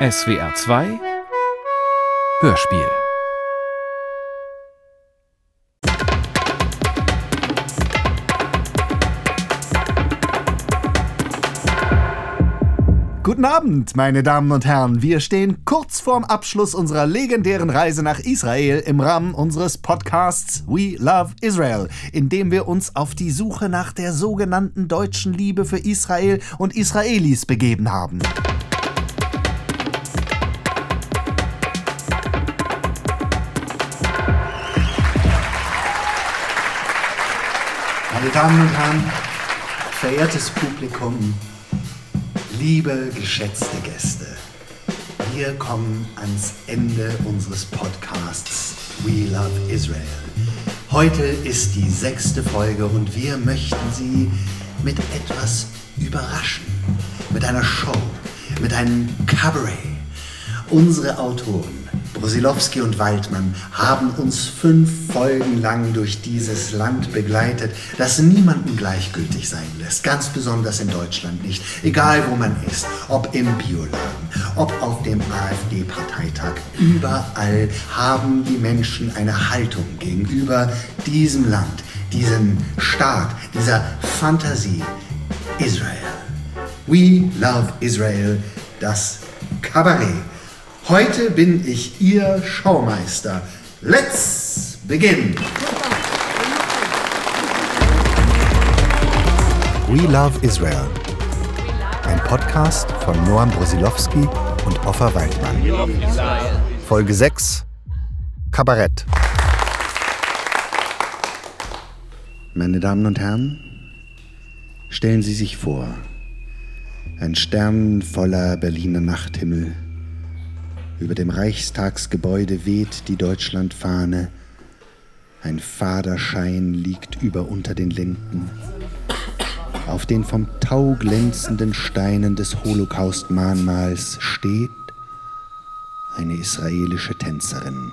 SWR 2 Hörspiel Guten Abend, meine Damen und Herren. Wir stehen kurz vorm Abschluss unserer legendären Reise nach Israel im Rahmen unseres Podcasts We Love Israel, in dem wir uns auf die Suche nach der sogenannten deutschen Liebe für Israel und Israelis begeben haben. Meine Damen und Herren, verehrtes Publikum, liebe geschätzte Gäste, wir kommen ans Ende unseres Podcasts We Love Israel. Heute ist die sechste Folge und wir möchten Sie mit etwas überraschen. Mit einer Show, mit einem Cabaret. Unsere Autoren Brosilowski und Waldmann haben uns fünf Folgen lang durch dieses Land begleitet, das niemandem gleichgültig sein lässt, ganz besonders in Deutschland nicht, egal wo man ist, ob im Bioladen, ob auf dem AfD-Parteitag, überall haben die Menschen eine Haltung gegenüber diesem Land, diesem Staat, dieser Fantasie, Israel. We love Israel, das Kabarett. Heute bin ich Ihr Schaumeister. Let's begin! We Love Israel. Ein Podcast von Noam Brosilowski und Offa Waldmann. Folge 6 Kabarett. Meine Damen und Herren, stellen Sie sich vor, ein sternenvoller Berliner Nachthimmel über dem Reichstagsgebäude weht die Deutschlandfahne. Ein fader Schein liegt über unter den Linden. Auf den vom Tau glänzenden Steinen des Holocaust-Mahnmals steht eine israelische Tänzerin.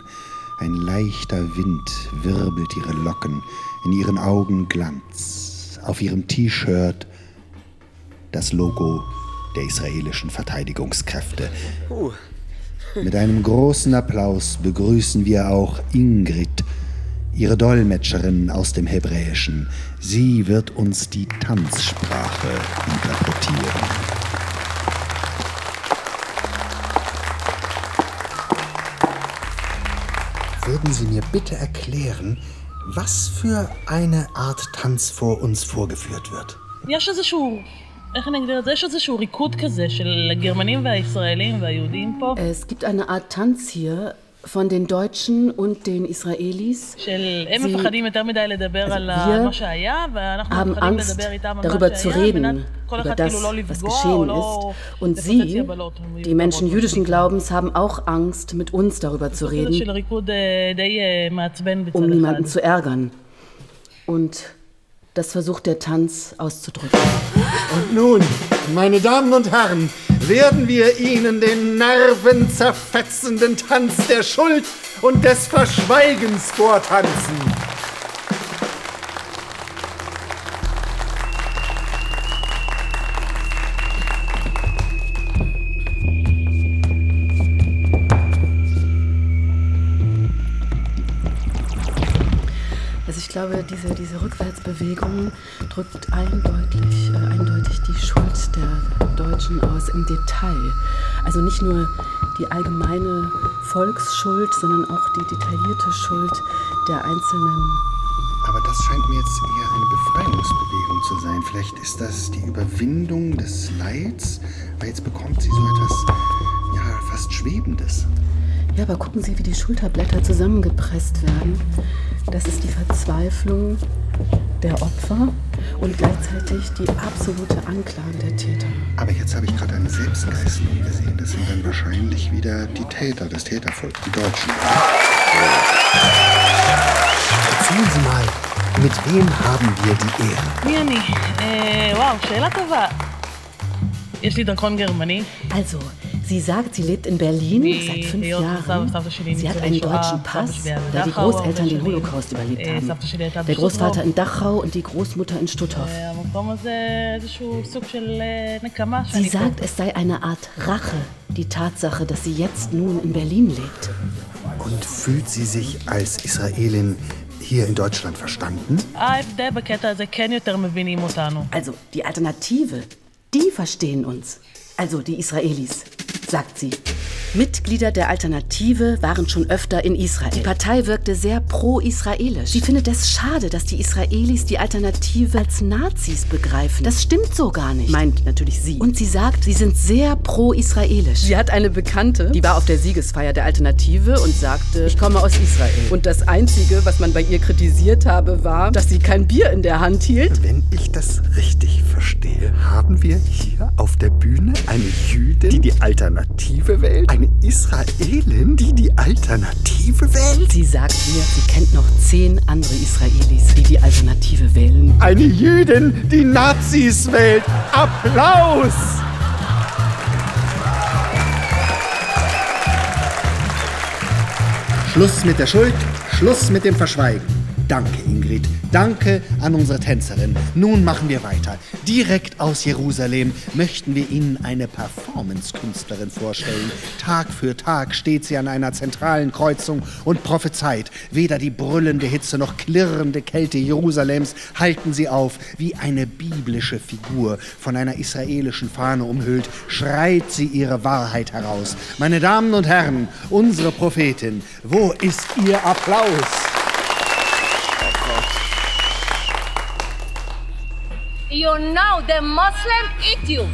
Ein leichter Wind wirbelt ihre Locken, in ihren Augen Glanz. Auf ihrem T-Shirt das Logo der israelischen Verteidigungskräfte. Uh. Mit einem großen Applaus begrüßen wir auch Ingrid, ihre Dolmetscherin aus dem Hebräischen. Sie wird uns die Tanzsprache interpretieren. Würden Sie mir bitte erklären, was für eine Art Tanz vor uns vorgeführt wird? Ja, schon so schon. Es gibt eine Art Tanz hier von den Deutschen und den Israelis. Sie also wir haben Angst, darüber zu reden, über das, was geschehen ist. Und sie, die Menschen jüdischen Glaubens, haben auch Angst, mit uns darüber zu reden, um niemanden zu ärgern. Und das versucht der Tanz auszudrücken. Und nun, meine Damen und Herren, werden wir Ihnen den nervenzerfetzenden Tanz der Schuld und des Verschweigens vortanzen. Ich glaube, diese, diese Rückwärtsbewegung drückt eindeutig, äh, eindeutig die Schuld der Deutschen aus im Detail. Also nicht nur die allgemeine Volksschuld, sondern auch die detaillierte Schuld der einzelnen. Aber das scheint mir jetzt eher eine Befreiungsbewegung zu sein. Vielleicht ist das die Überwindung des Leids, weil jetzt bekommt sie so etwas, ja, fast Schwebendes. Ja, aber gucken Sie, wie die Schulterblätter zusammengepresst werden. Das ist die Verzweiflung der Opfer und gleichzeitig die absolute Anklage der Täter. Aber jetzt habe ich gerade eine Selbstgeißelung gesehen. Das sind dann wahrscheinlich wieder die Täter, das Tätervolk, die Deutschen. Erzählen Sie mal, mit wem haben wir die Ehre? Wir nicht. Äh, wow, Schela Tova. Ihr steht dann Korn Germany. Also, Sie sagt, sie lebt in Berlin seit fünf Jahren. Sie hat einen deutschen Pass, da die Großeltern den Holocaust überlebt haben. Der Großvater in Dachau und die Großmutter in Stutthof. Sie sagt, es sei eine Art Rache, die Tatsache, dass sie jetzt nun in Berlin lebt. Und fühlt sie sich als Israelin hier in Deutschland verstanden? Also, die Alternative, die verstehen uns. Also die Israelis sagt sie. Mitglieder der Alternative waren schon öfter in Israel. Die Partei wirkte sehr pro-israelisch. Sie findet es schade, dass die Israelis die Alternative als Nazis begreifen. Das stimmt so gar nicht, meint natürlich sie. Und sie sagt, sie sind sehr pro-israelisch. Sie hat eine Bekannte, die war auf der Siegesfeier der Alternative und sagte, ich komme aus Israel. Und das Einzige, was man bei ihr kritisiert habe, war, dass sie kein Bier in der Hand hielt. Wenn ich das richtig verstehe, haben wir hier auf der Bühne eine Jüdin, die die Alternative wählt, eine Israelin, die die Alternative wählt, Sie sagt mir, sie kennt noch zehn andere Israelis, die die Alternative wählen. eine Jüdin, die Nazis wählt. Applaus! Schluss mit der Schuld, Schluss mit dem Verschweigen. Danke, Ingrid. Danke an unsere Tänzerin. Nun machen wir weiter. Direkt aus Jerusalem möchten wir Ihnen eine Performance-Künstlerin vorstellen. Tag für Tag steht sie an einer zentralen Kreuzung und prophezeit. Weder die brüllende Hitze noch klirrende Kälte Jerusalems halten sie auf. Wie eine biblische Figur von einer israelischen Fahne umhüllt, schreit sie ihre Wahrheit heraus. Meine Damen und Herren, unsere Prophetin, wo ist Ihr Applaus? You know the Muslim eat you.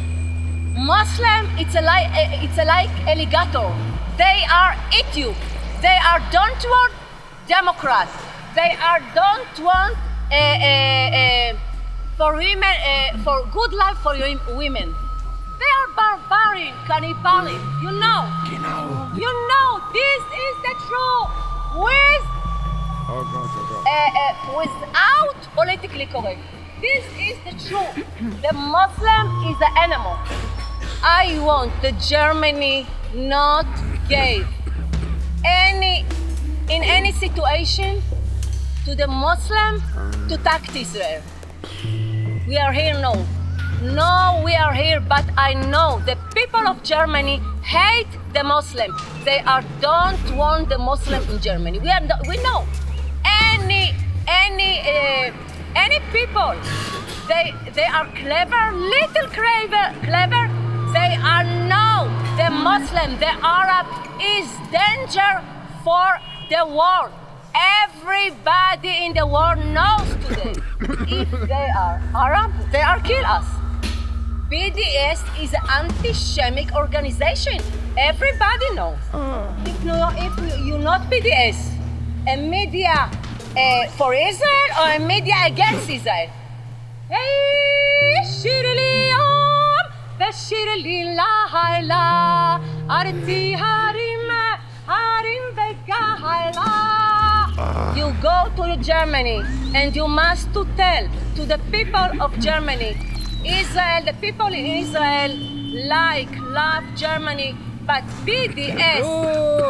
Muslim, it's a like it's a like alligator. They are eat you. They are don't want Democrats. They are don't want uh, uh, uh, for women for good life for your women. They are barbarian, cannibalism. You know. You know this is the truth. With uh, uh, without politically correct. This is the truth. The Muslim is the animal. I want the Germany not give any in any situation to the Muslim to attack Israel. We are here now. No, we are here, but I know the people of Germany hate the Muslim. They are don't want the Muslim in Germany. We are we know any any uh, any people. They they are clever, little clever, clever. They are know the Muslim, the Arab is danger for the world. Everybody in the world knows today. if they are Arab, they are kill us. BDS is an anti-Semitic organization. Everybody knows. Mm. If, no, if you not BDS, a media uh, for Israel or a media against Israel? Hey, shiriliam, beshirililahaila, arti harim, harim vegahaila. You go to Germany and you must to tell to the people of Germany, Israel, the people in Israel like, love Germany, but BDS,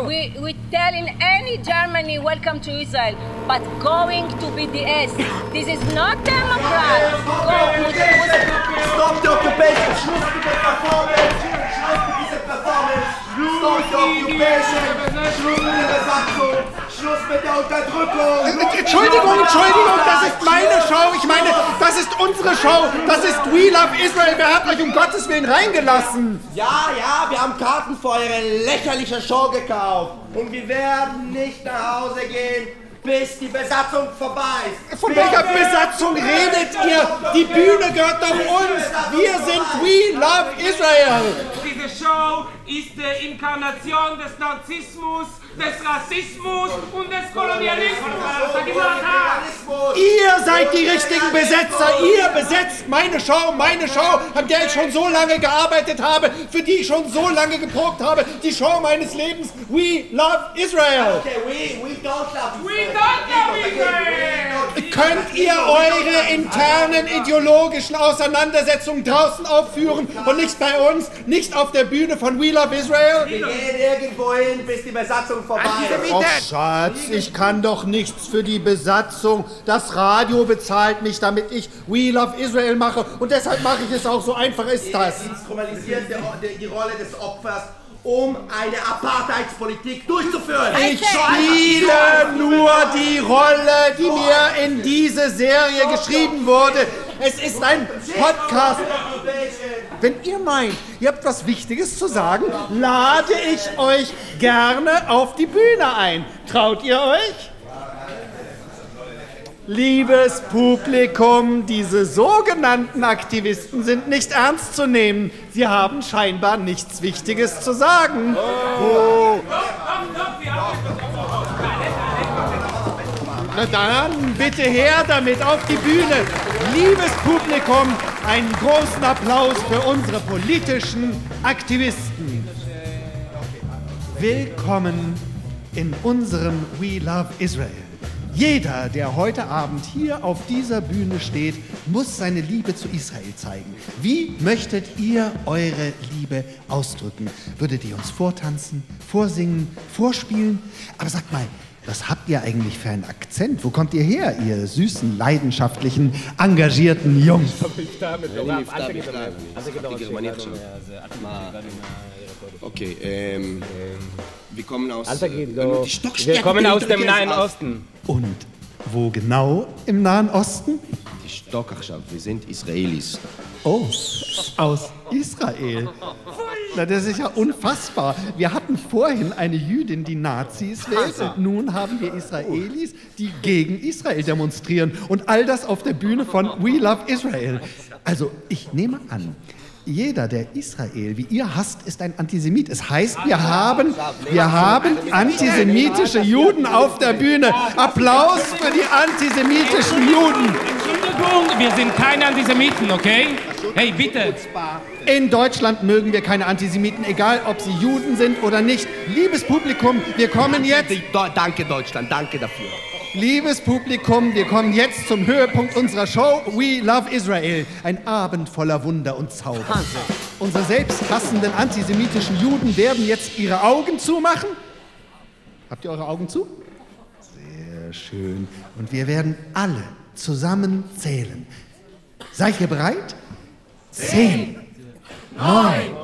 we, we tell in any Germany, welcome to Israel, but going to BDS, this is not Democrat. Go with, with, Stop the occupation! Schluss mit der Performance! Stop the occupation! Schluss mit der Besatzung! Schluss mit der Unterdrückung! Entschuldigung, Entschuldigung, das ist meine Show. Ich meine, das ist unsere Show. Das ist We Love Israel. Wer hat euch um Gottes Willen reingelassen? Ja, ja, wir haben Karten für eure lächerliche Show gekauft. Und wir werden nicht nach Hause gehen, bis die Besatzung vorbei ist. Von welcher Besatzung redet ihr? Die Bühne gehört doch uns. Wir sind We Love Israel. Diese Show ist die Inkarnation des Narzissmus, des Rassismus und des Kolonialismus. Ihr seid die richtigen Besetzer. Ihr besetzt meine Show, meine Show, an der ich schon so lange gearbeitet habe, für die ich schon so lange geprobt habe. Die Show meines Lebens. We Love Israel. Okay, we, we don't love We Israel. don't love Israel! Könnt ihr eure internen ideologischen Auseinandersetzungen draußen aufführen und nicht bei uns, nicht auf der Bühne von We Love Israel? Wir gehen irgendwo hin, bis die Besatzung vorbei. Oh Schatz, ich kann doch nichts für die Besatzung. Das Radio bezahlt mich, damit ich We Love Israel mache und deshalb mache ich es auch, so einfach ist das. Instrumentalisiert die Rolle des Opfers um eine Apartheidspolitik durchzuführen. Ich spiele nur die Rolle, die mir in diese Serie geschrieben wurde. Es ist ein Podcast. Wenn ihr meint, ihr habt was Wichtiges zu sagen, lade ich euch gerne auf die Bühne ein. Traut ihr euch? Liebes Publikum, diese sogenannten Aktivisten sind nicht ernst zu nehmen. Sie haben scheinbar nichts Wichtiges zu sagen. Oh. Na dann, bitte her damit auf die Bühne. Liebes Publikum, einen großen Applaus für unsere politischen Aktivisten. Willkommen in unserem We Love Israel. Jeder, der heute Abend hier auf dieser Bühne steht, muss seine Liebe zu Israel zeigen. Wie möchtet ihr eure Liebe ausdrücken? Würdet ihr uns vortanzen, vorsingen, vorspielen? Aber sagt mal, was habt ihr eigentlich für einen Akzent? Wo kommt ihr her, ihr süßen, leidenschaftlichen, engagierten Jungs? Okay, ähm, wir kommen aus... Alter, äh, Wir kommen aus dem Nahen aus- Osten. Und wo genau im Nahen Osten? Die Stockachschaft, wir sind Israelis. Oh, aus Israel. Na, das ist ja unfassbar. Wir hatten vorhin eine Jüdin, die Nazis wählt, und nun haben wir Israelis, die gegen Israel demonstrieren. Und all das auf der Bühne von We Love Israel. Also, ich nehme an, jeder, der Israel wie ihr hasst, ist ein Antisemit. Es heißt, wir haben, wir haben antisemitische Juden auf der Bühne. Applaus für die antisemitischen Juden. Entschuldigung, wir sind keine Antisemiten, okay? Hey, bitte. In Deutschland mögen wir keine Antisemiten, egal ob sie Juden sind oder nicht. Liebes Publikum, wir kommen jetzt. Danke Deutschland, danke dafür. Liebes Publikum, wir kommen jetzt zum Höhepunkt unserer Show We Love Israel. Ein Abend voller Wunder und Zauber. Unsere selbsthassenden antisemitischen Juden werden jetzt ihre Augen zumachen. Habt ihr eure Augen zu? Sehr schön. Und wir werden alle zusammen zählen. Seid ihr bereit? Zehn, neun,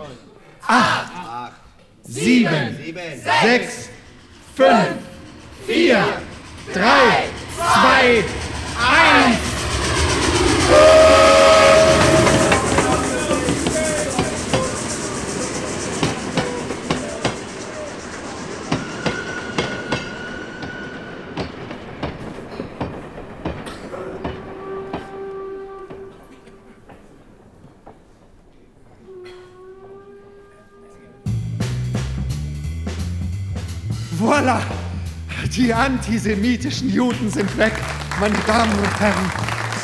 acht, sieben, sechs, fünf, vier, drei, zwei, eins. Voila! Die antisemitischen Juden sind weg, meine Damen und Herren.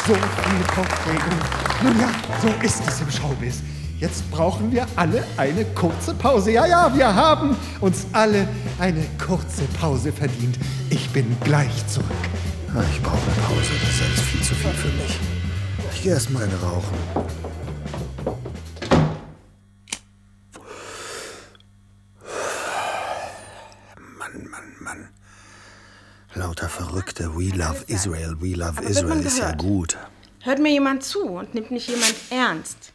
So viele Kopfregungen. Nun ja, so ist es im Showbiz. Jetzt brauchen wir alle eine kurze Pause. Ja, ja, wir haben uns alle eine kurze Pause verdient. Ich bin gleich zurück. Ich brauche eine Pause, das ist alles viel zu viel für mich. Ich gehe erst mal eine rauchen. Mann, Mann, Mann. Lauter Verrückte. We love Israel, we love Aber Israel ist ja gut. Hört mir jemand zu und nimmt nicht jemand ernst?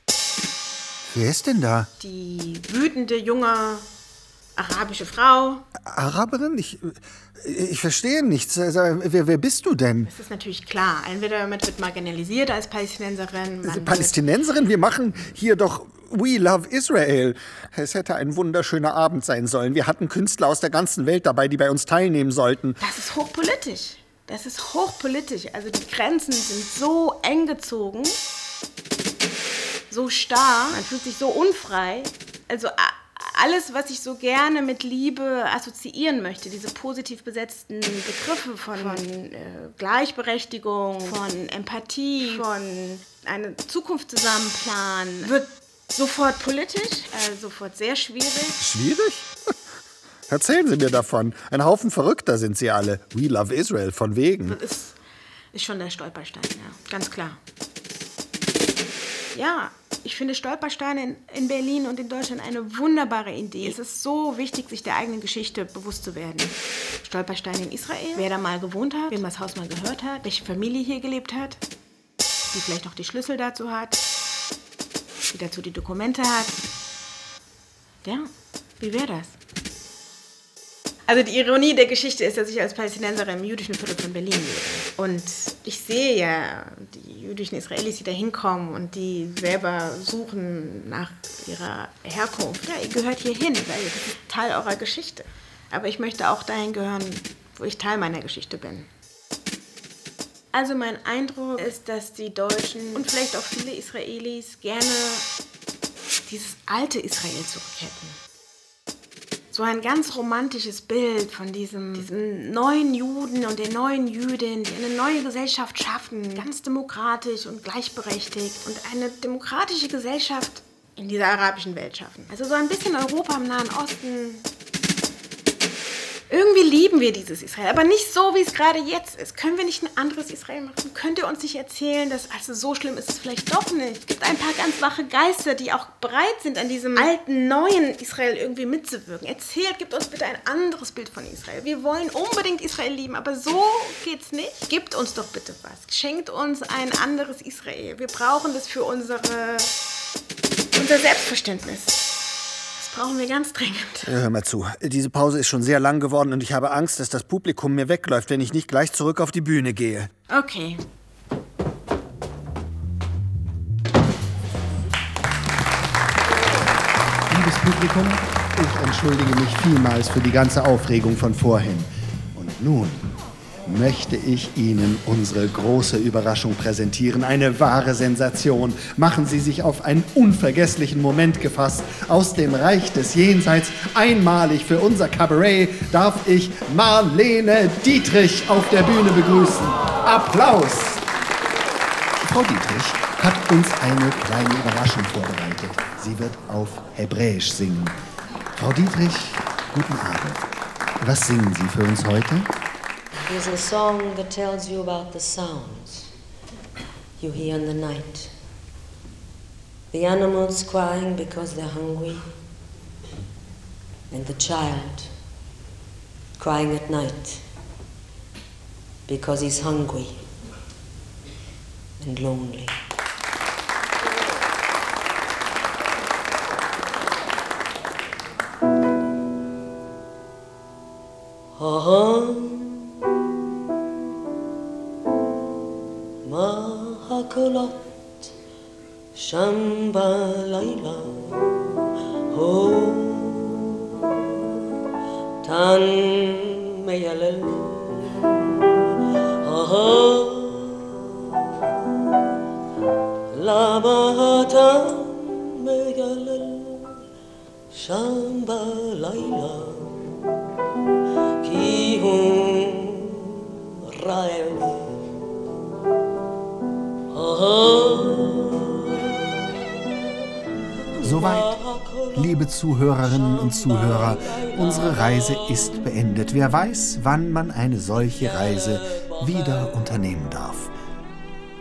Wer ist denn da? Die wütende junge arabische Frau. Araberin? Ich, ich verstehe nichts. Wer, wer bist du denn? Das ist natürlich klar. Entweder man wird marginalisiert als Palästinenserin. Palästinenserin? Wir machen hier doch We Love Israel. Es hätte ein wunderschöner Abend sein sollen. Wir hatten Künstler aus der ganzen Welt dabei, die bei uns teilnehmen sollten. Das ist hochpolitisch. Das ist hochpolitisch. Also die Grenzen sind so eng gezogen, so starr, man fühlt sich so unfrei. Also alles, was ich so gerne mit Liebe assoziieren möchte, diese positiv besetzten Begriffe von, äh, Gleichberechtigung, von Empathie, von einer Zukunft zusammen planen, wird sofort politisch, äh, sofort sehr schwierig. Schwierig? Erzählen Sie mir davon. Ein Haufen Verrückter sind Sie alle. We Love Israel, von wegen. Das ist, ist schon der Stolperstein, ja, ganz klar. Ja, ich finde Stolpersteine in, in Berlin und in Deutschland eine wunderbare Idee. Es ist so wichtig, sich der eigenen Geschichte bewusst zu werden. Stolpersteine in Israel, wer da mal gewohnt hat, wem das Haus mal gehört hat, welche Familie hier gelebt hat, die vielleicht noch die Schlüssel dazu hat, die dazu die Dokumente hat. Ja, Wie wäre das? Also die Ironie der Geschichte ist, dass ich als Palästinenserin im jüdischen Viertel von Berlin lebe. Und ich sehe ja die jüdischen Israelis, die da hinkommen und die selber suchen nach ihrer Herkunft. Ja, ihr gehört hier hin, weil ist Teil eurer Geschichte. Aber ich möchte auch dahin gehören, wo ich Teil meiner Geschichte bin. Also mein Eindruck ist, dass die Deutschen und vielleicht auch viele Israelis gerne dieses alte Israel zurück hätten so ein ganz romantisches Bild von diesem, diesem neuen Juden und der neuen Jüdin, die eine neue Gesellschaft schaffen, ganz demokratisch und gleichberechtigt und eine demokratische Gesellschaft in dieser arabischen Welt schaffen. Also so ein bisschen Europa im Nahen Osten, irgendwie lieben wir dieses Israel, aber nicht so, wie es gerade jetzt ist. Können wir nicht ein anderes Israel machen? Könnt ihr uns nicht erzählen, dass also so schlimm ist es vielleicht doch nicht? Es gibt ein paar ganz wache Geister, die auch bereit sind, an diesem alten, neuen Israel irgendwie mitzuwirken. Erzählt, gibt uns bitte ein anderes Bild von Israel. Wir wollen unbedingt Israel lieben, aber so geht's nicht. Gebt uns doch bitte was. Schenkt uns ein anderes Israel. Wir brauchen das für unsere, unser Selbstverständnis brauchen wir ganz dringend. Hör mal zu. Diese Pause ist schon sehr lang geworden und ich habe Angst, dass das Publikum mir wegläuft, wenn ich nicht gleich zurück auf die Bühne gehe. Okay. Liebes Publikum, ich entschuldige mich vielmals für die ganze Aufregung von vorhin. Und nun möchte ich Ihnen unsere große Überraschung präsentieren. Eine wahre Sensation. Machen Sie sich auf einen unvergesslichen Moment gefasst. Aus dem Reich des Jenseits, einmalig für unser Cabaret, darf ich Marlene Dietrich auf der Bühne begrüßen. Applaus! Frau Dietrich hat uns eine kleine Überraschung vorbereitet. Sie wird auf Hebräisch singen. Frau Dietrich, guten Abend. Was singen Sie für uns heute? Is a song that tells you about the sounds you hear in the night. The animals crying because they're hungry, and the child crying at night because he's hungry and lonely. Soweit, liebe Zuhörerinnen und Zuhörer, unsere Reise ist beendet. Wer weiß, wann man eine solche Reise wieder unternehmen darf.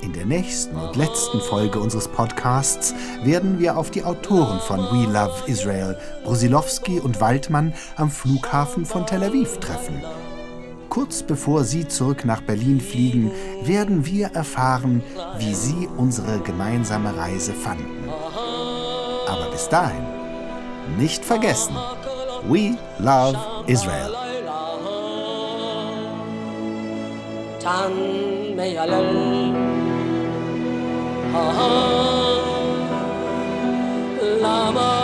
In der nächsten und letzten Folge unseres Podcasts werden wir auf die Autoren von We Love Israel, Brusilowski und Waldmann am Flughafen von Tel Aviv treffen. Kurz bevor Sie zurück nach Berlin fliegen, werden wir erfahren, wie Sie unsere gemeinsame Reise fanden. Aber bis dahin, nicht vergessen, we love Israel. lama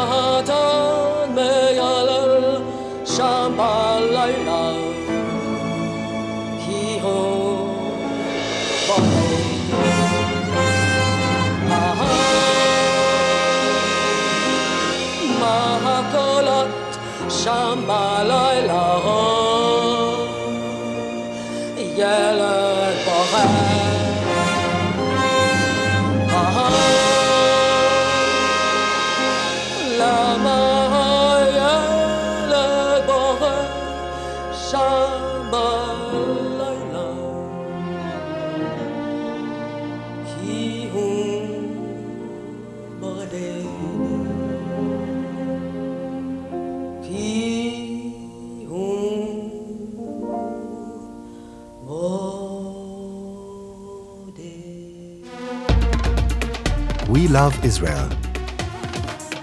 Love Israel.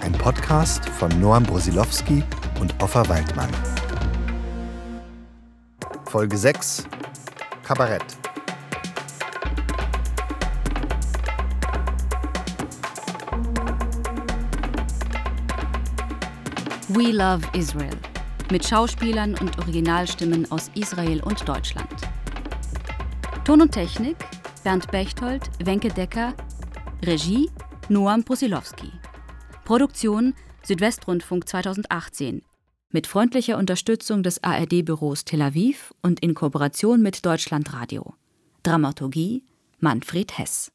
Ein Podcast von Noam Brosilowski und Offa Waldmann. Folge 6 Kabarett. We Love Israel mit Schauspielern und Originalstimmen aus Israel und Deutschland. Ton und Technik Bernd Bechtold, Wenke Decker, Regie Noam Brusilowski. Produktion Südwestrundfunk 2018 mit freundlicher Unterstützung des ARD-Büros Tel Aviv und in Kooperation mit Deutschlandradio. Dramaturgie Manfred Hess